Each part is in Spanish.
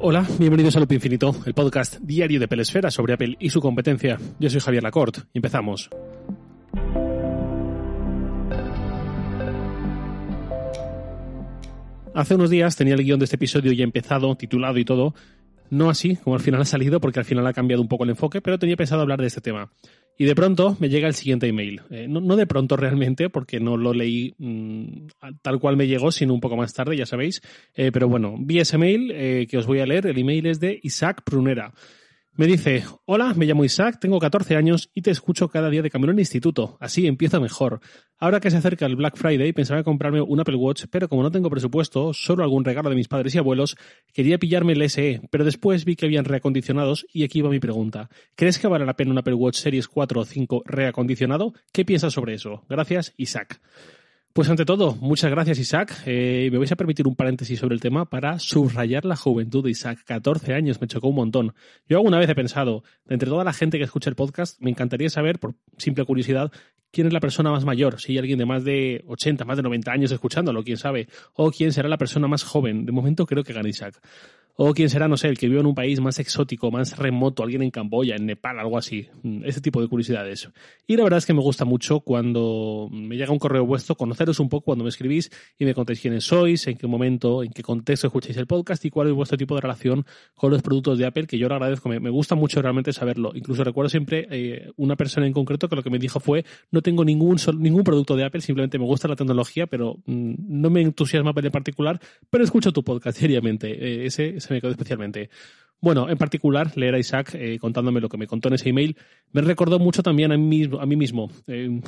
Hola, bienvenidos a Loop Infinito, el podcast diario de Pelesfera sobre Apple y su competencia. Yo soy Javier Lacorte empezamos. Hace unos días tenía el guion de este episodio ya empezado, titulado y todo. No así, como al final ha salido, porque al final ha cambiado un poco el enfoque, pero tenía pensado hablar de este tema. Y de pronto me llega el siguiente email. Eh, no, de pronto realmente, porque no lo leí mm, tal cual me llegó, sino un poco más tarde, ya sabéis. Eh, pero bueno, vi ese mail eh, que os voy a leer. El email es de Isaac Prunera. Me dice, hola, me llamo Isaac, tengo 14 años y te escucho cada día de camino al instituto. Así empiezo mejor. Ahora que se acerca el Black Friday, pensaba comprarme un Apple Watch, pero como no tengo presupuesto, solo algún regalo de mis padres y abuelos, quería pillarme el SE, pero después vi que habían reacondicionados y aquí va mi pregunta. ¿Crees que vale la pena un Apple Watch Series 4 o 5 reacondicionado? ¿Qué piensas sobre eso? Gracias, Isaac. Pues ante todo, muchas gracias Isaac. Eh, me vais a permitir un paréntesis sobre el tema para subrayar la juventud de Isaac. 14 años, me chocó un montón. Yo alguna vez he pensado, entre toda la gente que escucha el podcast, me encantaría saber, por simple curiosidad, quién es la persona más mayor. Si hay alguien de más de 80, más de 90 años escuchándolo, quién sabe. O quién será la persona más joven. De momento creo que gana Isaac. O quién será, no sé, el que vive en un país más exótico, más remoto, alguien en Camboya, en Nepal, algo así. Ese tipo de curiosidades. Y la verdad es que me gusta mucho cuando me llega un correo vuestro, conoceros un poco cuando me escribís y me contéis quiénes sois, en qué momento, en qué contexto escucháis el podcast y cuál es vuestro tipo de relación con los productos de Apple, que yo lo agradezco. Me, gusta mucho realmente saberlo. Incluso recuerdo siempre eh, una persona en concreto que lo que me dijo fue, no tengo ningún, ningún producto de Apple, simplemente me gusta la tecnología, pero mm, no me entusiasma Apple en particular, pero escucho tu podcast diariamente. Eh, ese me quedó especialmente. Bueno, en particular, leer a Isaac eh, contándome lo que me contó en ese email me recordó mucho también a mí, mismo.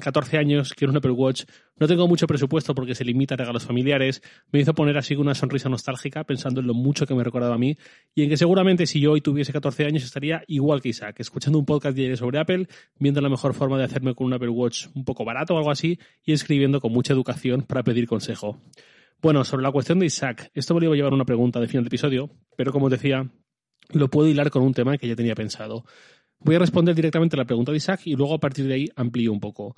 14 años, quiero un Apple Watch, no tengo mucho presupuesto porque se limita a regalos familiares. Me hizo poner así una sonrisa nostálgica pensando en lo mucho que me recordaba a mí y en que seguramente si yo hoy tuviese 14 años estaría igual que Isaac, escuchando un podcast diario sobre Apple, viendo la mejor forma de hacerme con un Apple Watch un poco barato o algo así y escribiendo con mucha educación para pedir consejo. Bueno, sobre la cuestión de Isaac, esto me lo iba a llevar una pregunta de final de episodio, pero como os decía, lo puedo hilar con un tema que ya tenía pensado. Voy a responder directamente a la pregunta de Isaac y luego a partir de ahí amplío un poco.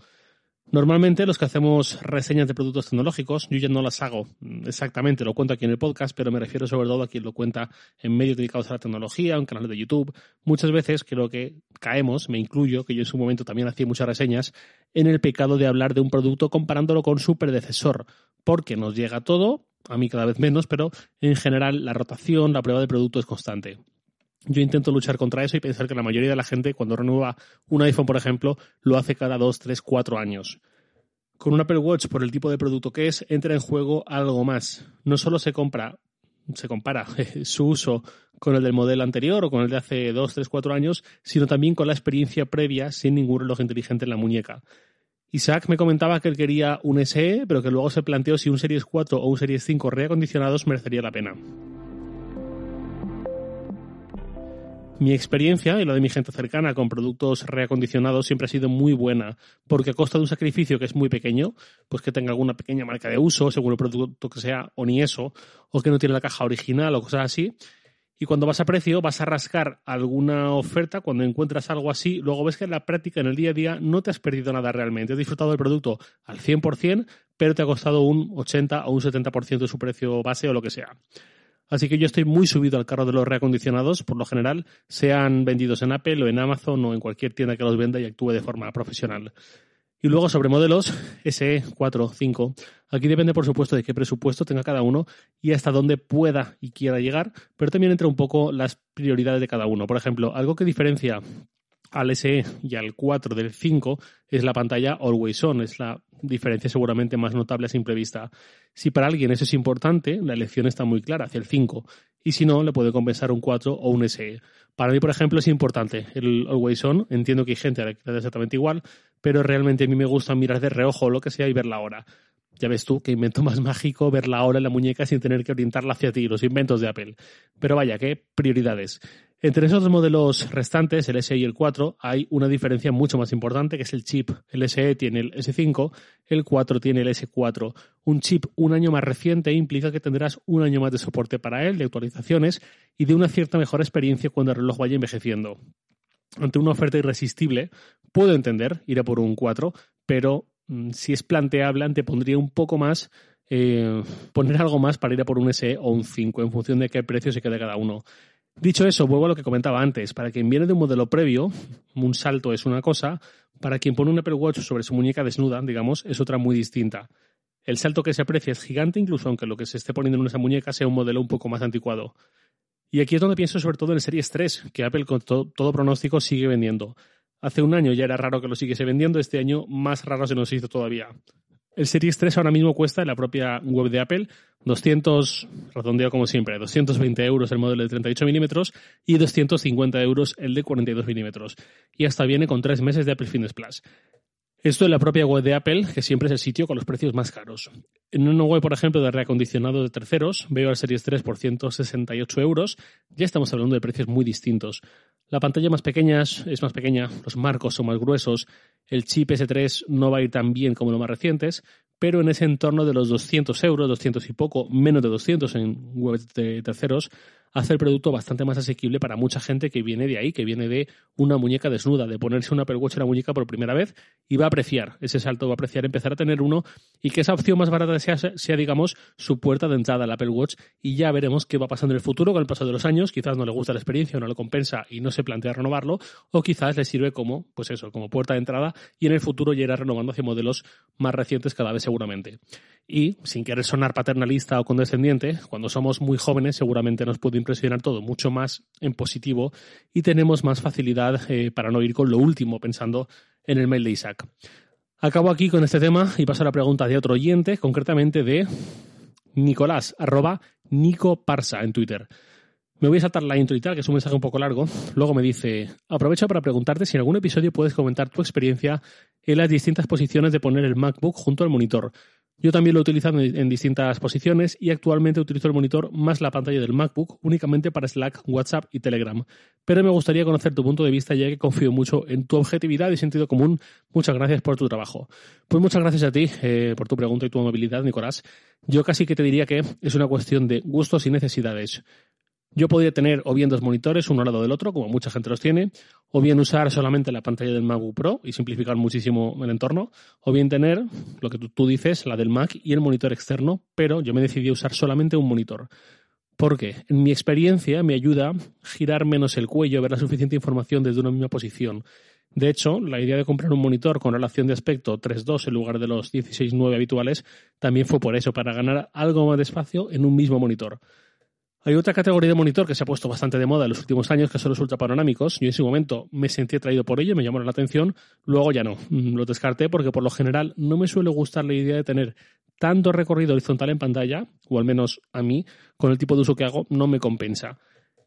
Normalmente los que hacemos reseñas de productos tecnológicos, yo ya no las hago exactamente, lo cuento aquí en el podcast, pero me refiero sobre todo a quien lo cuenta en medios dedicados a la tecnología, en canales de YouTube. Muchas veces creo que caemos, me incluyo, que yo en su momento también hacía muchas reseñas, en el pecado de hablar de un producto comparándolo con su predecesor, porque nos llega todo, a mí cada vez menos, pero en general la rotación, la prueba de producto es constante. Yo intento luchar contra eso y pensar que la mayoría de la gente, cuando renueva un iPhone, por ejemplo, lo hace cada dos, tres, cuatro años. Con un Apple Watch, por el tipo de producto que es, entra en juego algo más. No solo se compra, se compara su uso con el del modelo anterior o con el de hace dos, tres, cuatro años, sino también con la experiencia previa sin ningún reloj inteligente en la muñeca. Isaac me comentaba que él quería un SE, pero que luego se planteó si un Series 4 o un Series 5 reacondicionados merecería la pena. Mi experiencia y la de mi gente cercana con productos reacondicionados siempre ha sido muy buena, porque a costa de un sacrificio que es muy pequeño, pues que tenga alguna pequeña marca de uso, según el producto que sea, o ni eso, o que no tiene la caja original o cosas así, y cuando vas a precio vas a rascar alguna oferta, cuando encuentras algo así, luego ves que en la práctica, en el día a día, no te has perdido nada realmente. Has disfrutado del producto al 100%, pero te ha costado un 80 o un 70% de su precio base o lo que sea. Así que yo estoy muy subido al carro de los reacondicionados, por lo general, sean vendidos en Apple o en Amazon o en cualquier tienda que los venda y actúe de forma profesional. Y luego sobre modelos SE 4, 5. Aquí depende, por supuesto, de qué presupuesto tenga cada uno y hasta dónde pueda y quiera llegar, pero también entra un poco las prioridades de cada uno. Por ejemplo, algo que diferencia al SE y al 4 del 5 es la pantalla Always On, es la diferencia seguramente más notable a simple vista. Si para alguien eso es importante, la elección está muy clara hacia el 5 y si no, le puede compensar un 4 o un SE. Para mí, por ejemplo, es importante el Always On, entiendo que hay gente que le da exactamente igual, pero realmente a mí me gusta mirar de reojo lo que sea y ver la hora. Ya ves tú, qué invento más mágico ver la hora en la muñeca sin tener que orientarla hacia ti, los inventos de Apple. Pero vaya, qué prioridades. Entre esos dos modelos restantes, el SE y el 4, hay una diferencia mucho más importante, que es el chip. El SE tiene el S5, el 4 tiene el S4. Un chip un año más reciente implica que tendrás un año más de soporte para él, de actualizaciones y de una cierta mejor experiencia cuando el reloj vaya envejeciendo. Ante una oferta irresistible, puedo entender ir a por un 4, pero mm, si es planteable, antepondría un poco más eh, poner algo más para ir a por un SE o un 5 en función de qué precio se quede cada uno. Dicho eso, vuelvo a lo que comentaba antes. Para quien viene de un modelo previo, un salto es una cosa. Para quien pone un Apple Watch sobre su muñeca desnuda, digamos, es otra muy distinta. El salto que se aprecia es gigante, incluso aunque lo que se esté poniendo en esa muñeca sea un modelo un poco más anticuado. Y aquí es donde pienso sobre todo en Series 3, que Apple con todo pronóstico sigue vendiendo. Hace un año ya era raro que lo siguiese vendiendo, este año más raro se nos hizo todavía. El Series 3 ahora mismo cuesta en la propia web de Apple 200, redondeo como siempre, 220 euros el modelo de 38 milímetros y 250 euros el de 42 milímetros. Y hasta viene con tres meses de Apple Fitness Plus. Esto en la propia web de Apple, que siempre es el sitio con los precios más caros. En una web, por ejemplo, de reacondicionado de terceros, veo al Series 3 por 168 euros. Ya estamos hablando de precios muy distintos. La pantalla más pequeña es más pequeña, los marcos son más gruesos, el chip S3 no va a ir tan bien como los más recientes, pero en ese entorno de los 200 euros, 200 y poco, menos de 200 en webs de terceros, hace el producto bastante más asequible para mucha gente que viene de ahí, que viene de una muñeca desnuda, de ponerse un Apple Watch en la muñeca por primera vez y va a apreciar ese salto, va a apreciar empezar a tener uno y que esa opción más barata sea, sea digamos, su puerta de entrada al Apple Watch y ya veremos qué va pasando en el futuro con el paso de los años. Quizás no le gusta la experiencia o no le compensa y no se plantea renovarlo o quizás le sirve como, pues eso, como puerta de entrada y en el futuro ya irá renovando hacia modelos más recientes cada vez seguramente. Y, sin querer sonar paternalista o condescendiente, cuando somos muy jóvenes seguramente nos puede impresionar todo mucho más en positivo y tenemos más facilidad eh, para no ir con lo último pensando en el mail de Isaac. Acabo aquí con este tema y paso a la pregunta de otro oyente, concretamente de Nicolás, arroba Nico Parsa en Twitter. Me voy a saltar la intro y tal, que es un mensaje un poco largo. Luego me dice, aprovecho para preguntarte si en algún episodio puedes comentar tu experiencia en las distintas posiciones de poner el MacBook junto al monitor. Yo también lo he utilizado en distintas posiciones y actualmente utilizo el monitor más la pantalla del MacBook únicamente para Slack, WhatsApp y Telegram. Pero me gustaría conocer tu punto de vista ya que confío mucho en tu objetividad y sentido común. Muchas gracias por tu trabajo. Pues muchas gracias a ti eh, por tu pregunta y tu amabilidad, Nicolás. Yo casi que te diría que es una cuestión de gustos y necesidades. Yo podría tener o bien dos monitores, uno al lado del otro, como mucha gente los tiene, o bien usar solamente la pantalla del MacBook Pro y simplificar muchísimo el entorno, o bien tener lo que tú, dices, la del Mac y el monitor externo, pero yo me decidí a usar solamente un monitor. Porque en mi experiencia me ayuda a girar menos el cuello, ver la suficiente información desde una misma posición. De hecho, la idea de comprar un monitor con relación de aspecto 3.2 en lugar de los 16.9 habituales también fue por eso, para ganar algo más de espacio en un mismo monitor. Hay otra categoría de monitor que se ha puesto bastante de moda en los últimos años, que son los ultrapanorámicos. Yo en ese momento me sentí atraído por ello, me llamaron la atención. Luego ya no, mm, lo descarté porque por lo general no me suele gustar la idea de tener tanto recorrido horizontal en pantalla, o al menos a mí, con el tipo de uso que hago, no me compensa.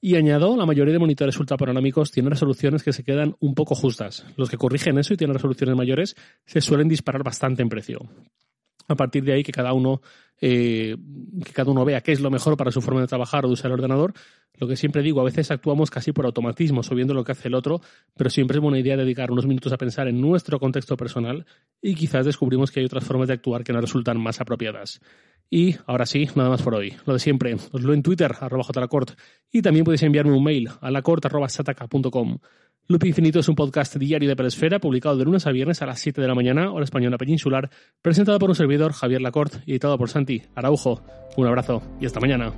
Y añado, la mayoría de monitores ultrapanorámicos tienen resoluciones que se quedan un poco justas. Los que corrigen eso y tienen resoluciones mayores se suelen disparar bastante en precio a partir de ahí que cada uno eh, que cada uno vea qué es lo mejor para su forma de trabajar o de usar el ordenador. Lo que siempre digo, a veces actuamos casi por automatismo, subiendo lo que hace el otro, pero siempre es buena idea dedicar unos minutos a pensar en nuestro contexto personal y quizás descubrimos que hay otras formas de actuar que nos resultan más apropiadas. Y ahora sí, nada más por hoy. Lo de siempre, os lo en Twitter, arroba jlacort, y también podéis enviarme un mail a lacort.sataka.com. Loop Infinito es un podcast diario de Pelesfera, publicado de lunes a viernes a las 7 de la mañana, hora española peninsular, presentado por un servidor, Javier Lacorte, y editado por Santi Araujo. Un abrazo y hasta mañana.